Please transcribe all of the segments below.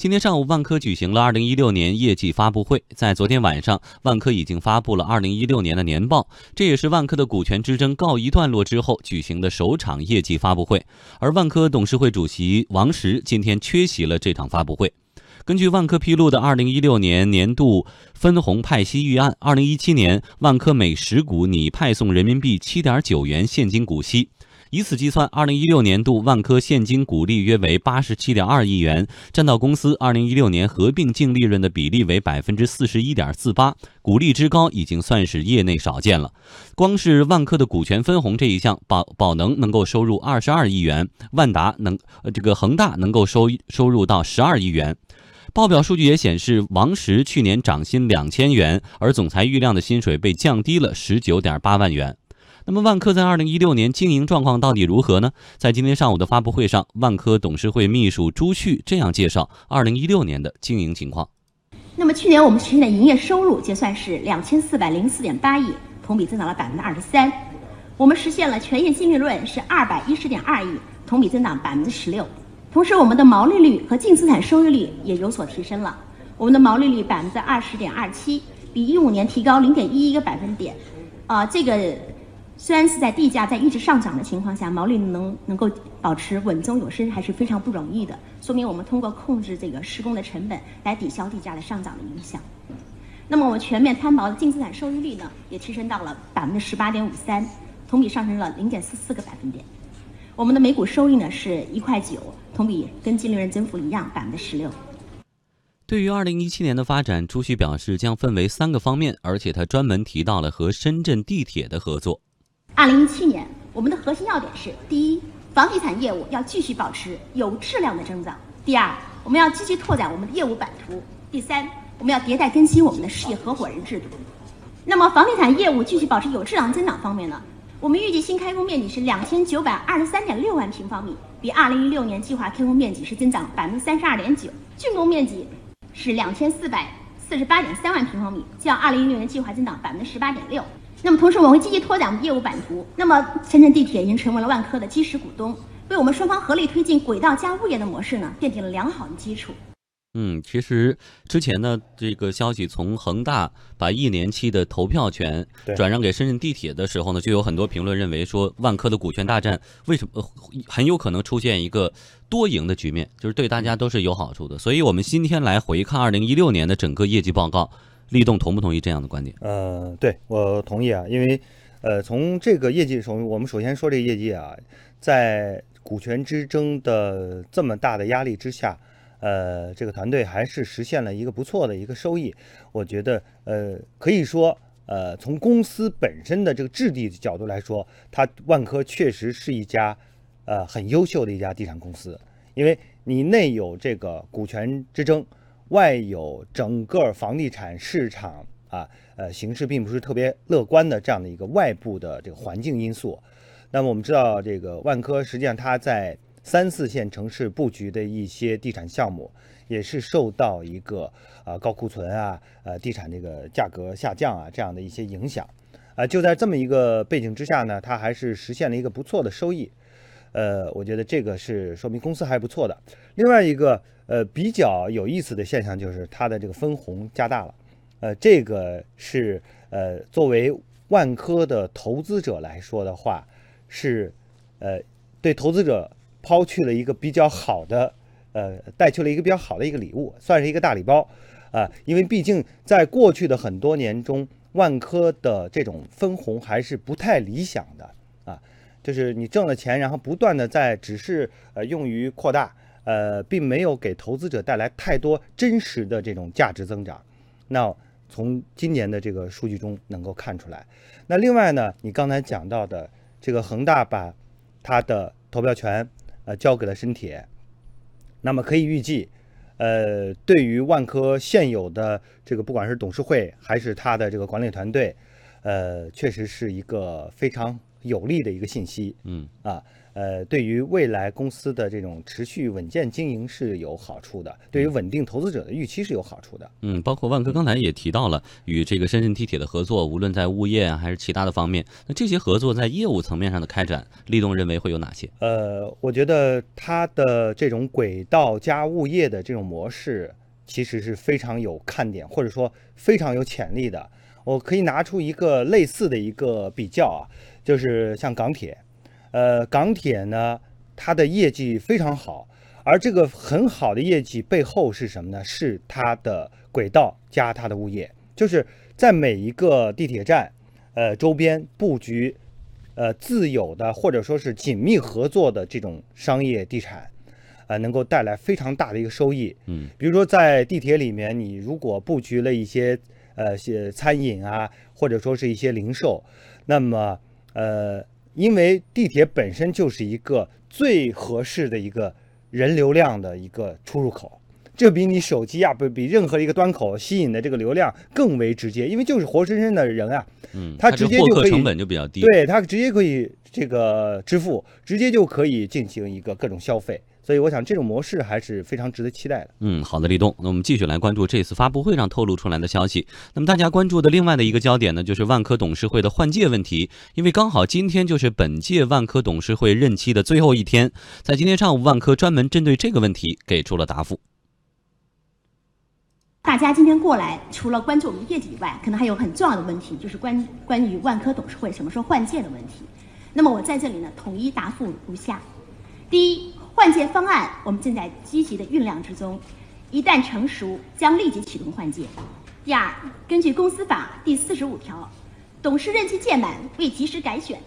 今天上午，万科举行了二零一六年业绩发布会。在昨天晚上，万科已经发布了二零一六年的年报，这也是万科的股权之争告一段落之后举行的首场业绩发布会。而万科董事会主席王石今天缺席了这场发布会。根据万科披露的二零一六年年度分红派息预案，二零一七年万科每十股拟派送人民币七点九元现金股息。以此计算，二零一六年度万科现金股利约为八十七点二亿元，占到公司二零一六年合并净利润的比例为百分之四十一点四八，股利之高已经算是业内少见了。光是万科的股权分红这一项，宝宝能能够收入二十二亿元，万达能呃这个恒大能够收收入到十二亿元。报表数据也显示，王石去年涨薪两千元，而总裁郁亮的薪水被降低了十九点八万元。那么，万科在二零一六年经营状况到底如何呢？在今天上午的发布会上，万科董事会秘书朱旭这样介绍二零一六年的经营情况。那么，去年我们实现的营业收入结算是两千四百零四点八亿，同比增长了百分之二十三。我们实现了全业净利润是二百一十点二亿，同比增长百分之十六。同时，我们的毛利率和净资产收益率也有所提升了。我们的毛利率百分之二十点二七，比一五年提高零点一一个百分点。啊，这个。虽然是在地价在一直上涨的情况下，毛利能能够保持稳中有升，还是非常不容易的。说明我们通过控制这个施工的成本来抵消地价的上涨的影响。那么我们全面摊薄的净资产收益率呢，也提升到了百分之十八点五三，同比上升了零点四四个百分点。我们的每股收益呢是一块九，同比跟净利润增幅一样，百分之十六。对于二零一七年的发展，朱旭表示将分为三个方面，而且他专门提到了和深圳地铁的合作。二零一七年，我们的核心要点是：第一，房地产业务要继续保持有质量的增长；第二，我们要积极拓展我们的业务版图；第三，我们要迭代更新我们的事业合伙人制度。那么，房地产业务继续保持有质量增长方面呢？我们预计新开工面积是两千九百二十三点六万平方米，比二零一六年计划开工面积是增长百分之三十二点九；竣工面积是两千四百四十八点三万平方米，较二零一六年计划增长百分之十八点六。那么同时，我们会积极拓展我们业务版图。那么，深圳地铁已经成为了万科的基石股东，为我们双方合力推进轨道加物业的模式呢，奠定了良好的基础。嗯，其实之前呢，这个消息从恒大把一年期的投票权转让给深圳地铁的时候呢，就有很多评论认为说，万科的股权大战为什么很有可能出现一个多赢的局面，就是对大家都是有好处的。所以，我们今天来回看二零一六年的整个业绩报告。立栋同不同意这样的观点？呃，对我同意啊，因为，呃，从这个业绩首，我们首先说这个业绩啊，在股权之争的这么大的压力之下，呃，这个团队还是实现了一个不错的一个收益。我觉得，呃，可以说，呃，从公司本身的这个质地的角度来说，它万科确实是一家，呃，很优秀的一家地产公司，因为你内有这个股权之争。外有整个房地产市场啊，呃，形势并不是特别乐观的这样的一个外部的这个环境因素。那么我们知道，这个万科实际上它在三四线城市布局的一些地产项目，也是受到一个啊高库存啊，呃，地产这个价格下降啊这样的一些影响。啊，就在这么一个背景之下呢，它还是实现了一个不错的收益。呃，我觉得这个是说明公司还不错的。另外一个。呃，比较有意思的现象就是它的这个分红加大了，呃，这个是呃作为万科的投资者来说的话，是呃对投资者抛去了一个比较好的呃带去了一个比较好的一个礼物，算是一个大礼包啊，因为毕竟在过去的很多年中，万科的这种分红还是不太理想的啊，就是你挣了钱，然后不断的在只是呃用于扩大。呃，并没有给投资者带来太多真实的这种价值增长。那从今年的这个数据中能够看出来。那另外呢，你刚才讲到的这个恒大把它的投票权呃交给了深铁，那么可以预计，呃，对于万科现有的这个不管是董事会还是它的这个管理团队，呃，确实是一个非常有利的一个信息。嗯啊，呃，对于未来公司的这种持续稳健经营是有好处的，对于稳定投资者的预期是有好处的。嗯，包括万科刚才也提到了与这个深圳地铁的合作，无论在物业啊还是其他的方面，那这些合作在业务层面上的开展，立栋认为会有哪些？呃，我觉得它的这种轨道加物业的这种模式，其实是非常有看点，或者说非常有潜力的。我可以拿出一个类似的一个比较啊，就是像港铁。呃，港铁呢，它的业绩非常好，而这个很好的业绩背后是什么呢？是它的轨道加它的物业，就是在每一个地铁站，呃，周边布局，呃，自有的或者说是紧密合作的这种商业地产，呃，能够带来非常大的一个收益。嗯，比如说在地铁里面，你如果布局了一些呃些餐饮啊，或者说是一些零售，那么呃。因为地铁本身就是一个最合适的一个人流量的一个出入口，这比你手机啊，不比任何一个端口吸引的这个流量更为直接，因为就是活生生的人啊，嗯，他直接就可以成本就比较低，对他直接可以这个支付，直接就可以进行一个各种消费。所以我想这种模式还是非常值得期待的。嗯，好的，立冬。那我们继续来关注这次发布会上透露出来的消息。那么大家关注的另外的一个焦点呢，就是万科董事会的换届问题。因为刚好今天就是本届万科董事会任期的最后一天，在今天上午，万科专门针对这个问题给出了答复。大家今天过来，除了关注我们业绩以外，可能还有很重要的问题，就是关关于万科董事会什么时候换届的问题。那么我在这里呢，统一答复如下：第一。换届方案我们正在积极的酝酿之中，一旦成熟将立即启动换届。第二，根据公司法第四十五条，董事任期届满未及时改选，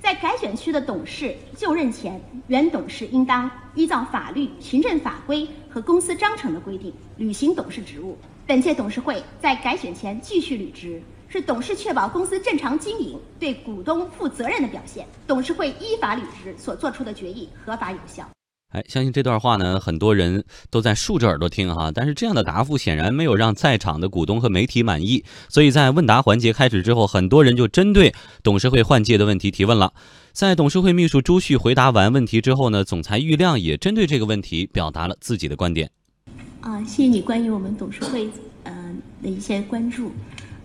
在改选区的董事就任前，原董事应当依照法律、行政法规和公司章程的规定履行董事职务。本届董事会在改选前继续履职。是董事确保公司正常经营、对股东负责任的表现。董事会依法履职所做出的决议合法有效。哎，相信这段话呢，很多人都在竖着耳朵听哈。但是这样的答复显然没有让在场的股东和媒体满意，所以在问答环节开始之后，很多人就针对董事会换届的问题提问了。在董事会秘书朱旭回答完问题之后呢，总裁郁亮也针对这个问题表达了自己的观点。啊，谢谢你关于我们董事会嗯的一些关注。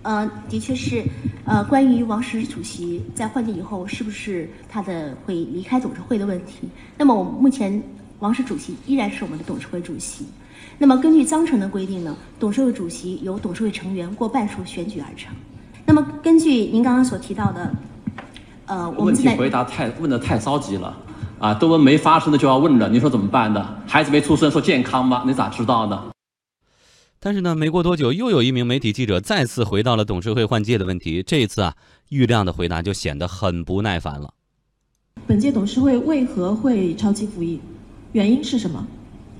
呃，的确是，呃，关于王石主席在换届以后是不是他的会离开董事会的问题。那么，我目前王石主席依然是我们的董事会主席。那么，根据章程的规定呢，董事会主席由董事会成员过半数选举而成。那么，根据您刚刚所提到的，呃，我们问题回答太问的太着急了啊，都问没发生的就要问了，你说怎么办呢？孩子没出生说健康吗？你咋知道呢？但是呢，没过多久，又有一名媒体记者再次回到了董事会换届的问题。这一次啊，郁亮的回答就显得很不耐烦了。本届董事会为何会超期服役？原因是什么？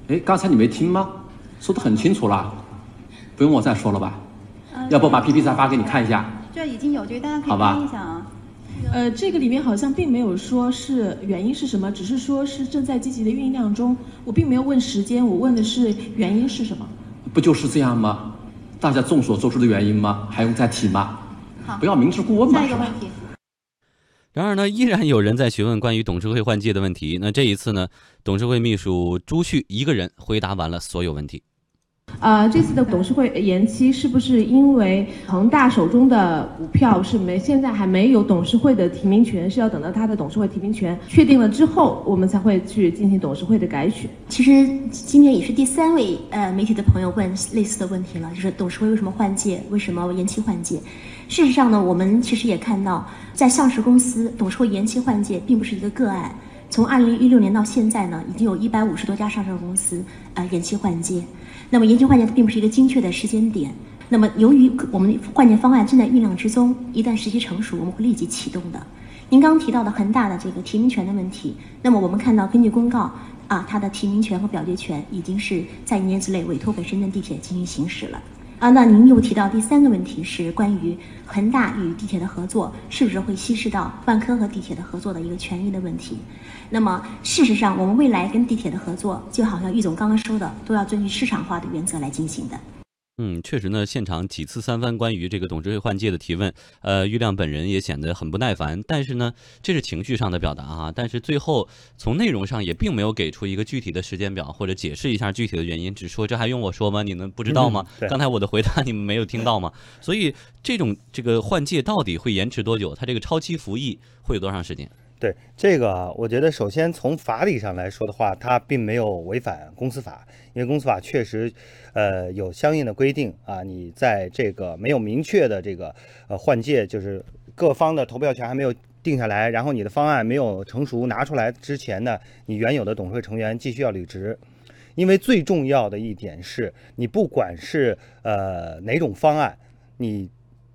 哎，刚才你没听吗？说的很清楚了，不用我再说了吧？要不把 PPT 再发给你看一下？这已经有，这个大家可以看一下啊。呃，这个里面好像并没有说是原因是什么，只是说是正在积极的酝酿中。我并没有问时间，我问的是原因是什么。不就是这样吗？大家众所周知的原因吗？还用再提吗？好，不要明知故问嘛。下一个问题。然而呢，依然有人在询问关于董事会换届的问题。那这一次呢，董事会秘书朱旭一个人回答完了所有问题。呃，这次的董事会延期是不是因为恒大手中的股票是没现在还没有董事会的提名权，是要等到他的董事会提名权确定了之后，我们才会去进行董事会的改选。其实今天也是第三位呃媒体的朋友问类似的问题了，就是董事会为什么换届，为什么延期换届？事实上呢，我们其实也看到，在上市公司董事会延期换届并不是一个个案，从二零一六年到现在呢，已经有一百五十多家上市公司呃延期换届。那么延期换届它并不是一个精确的时间点。那么由于我们的换届方案正在酝酿之中，一旦时机成熟，我们会立即启动的。您刚提到的恒大的这个提名权的问题，那么我们看到根据公告啊，它的提名权和表决权已经是在一年之内委托给深圳地铁进行行使了。啊，那您又提到第三个问题是关于恒大与地铁的合作是不是会稀释到万科和地铁的合作的一个权益的问题？那么事实上，我们未来跟地铁的合作，就好像玉总刚刚说的，都要遵循市场化的原则来进行的。嗯，确实呢，现场几次三番关于这个董事会换届的提问，呃，郁亮本人也显得很不耐烦。但是呢，这是情绪上的表达啊。但是最后从内容上也并没有给出一个具体的时间表或者解释一下具体的原因，只说这还用我说吗？你们不知道吗？刚才我的回答你们没有听到吗？所以这种这个换届到底会延迟多久？它这个超期服役会有多长时间？对这个，我觉得首先从法理上来说的话，它并没有违反公司法，因为公司法确实，呃，有相应的规定啊。你在这个没有明确的这个呃换届，就是各方的投票权还没有定下来，然后你的方案没有成熟拿出来之前呢，你原有的董事会成员继续要履职。因为最重要的一点是，你不管是呃哪种方案，你。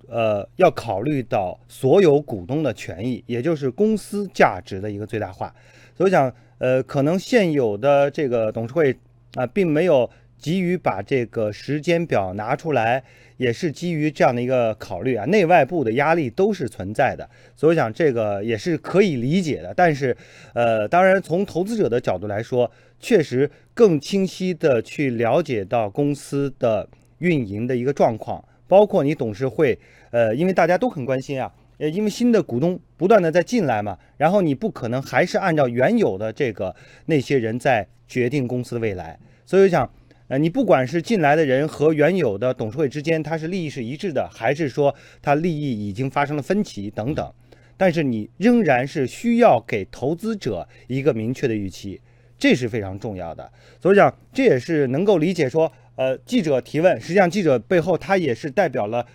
呃，要考虑到所有股东的权益，也就是公司价值的一个最大化。所以讲，呃，可能现有的这个董事会啊，并没有急于把这个时间表拿出来，也是基于这样的一个考虑啊，内外部的压力都是存在的。所以想，这个也是可以理解的。但是，呃，当然从投资者的角度来说，确实更清晰的去了解到公司的运营的一个状况。包括你董事会，呃，因为大家都很关心啊，呃，因为新的股东不断的在进来嘛，然后你不可能还是按照原有的这个那些人在决定公司的未来，所以我想，呃，你不管是进来的人和原有的董事会之间，他是利益是一致的，还是说他利益已经发生了分歧等等，但是你仍然是需要给投资者一个明确的预期，这是非常重要的，所以讲这也是能够理解说。呃，记者提问，实际上记者背后他也是代表了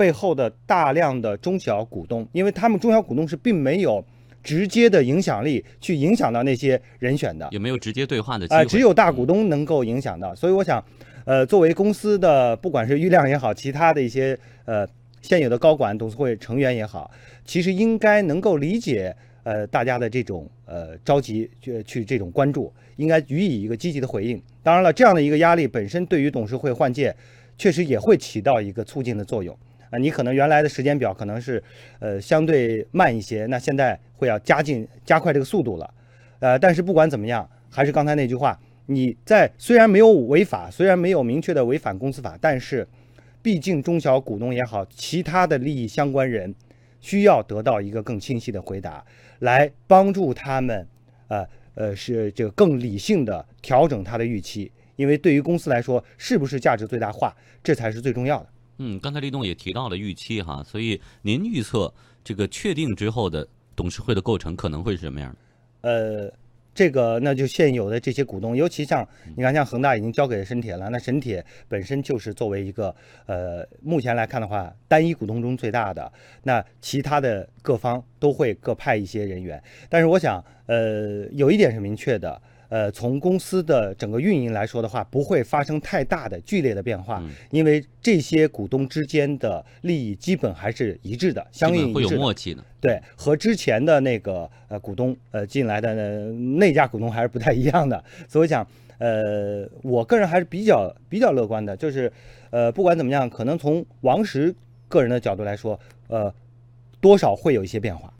背后的大量的中小股东，因为他们中小股东是并没有直接的影响力去影响到那些人选的，也没有直接对话的机会，只有大股东能够影响到。所以我想，呃，作为公司的不管是郁亮也好，其他的一些呃现有的高管、董事会成员也好，其实应该能够理解。呃，大家的这种呃着急去去这种关注，应该予以一个积极的回应。当然了，这样的一个压力本身对于董事会换届，确实也会起到一个促进的作用啊。你可能原来的时间表可能是呃相对慢一些，那现在会要加进加快这个速度了。呃，但是不管怎么样，还是刚才那句话，你在虽然没有违法，虽然没有明确的违反公司法，但是毕竟中小股东也好，其他的利益相关人。需要得到一个更清晰的回答，来帮助他们，呃呃，是这个更理性的调整他的预期，因为对于公司来说，是不是价值最大化，这才是最重要的。嗯，刚才立栋也提到了预期哈，所以您预测这个确定之后的董事会的构成可能会是什么样的？呃。这个那就现有的这些股东，尤其像你看，像恒大已经交给沈铁了，那沈铁本身就是作为一个呃，目前来看的话，单一股东中最大的，那其他的各方都会各派一些人员，但是我想，呃，有一点是明确的。呃，从公司的整个运营来说的话，不会发生太大的剧烈的变化，因为这些股东之间的利益基本还是一致的，相应会有默契的。对，和之前的那个呃股东呃进来的那家股东还是不太一样的。所以讲，呃，我个人还是比较比较乐观的，就是呃，不管怎么样，可能从王石个人的角度来说，呃，多少会有一些变化。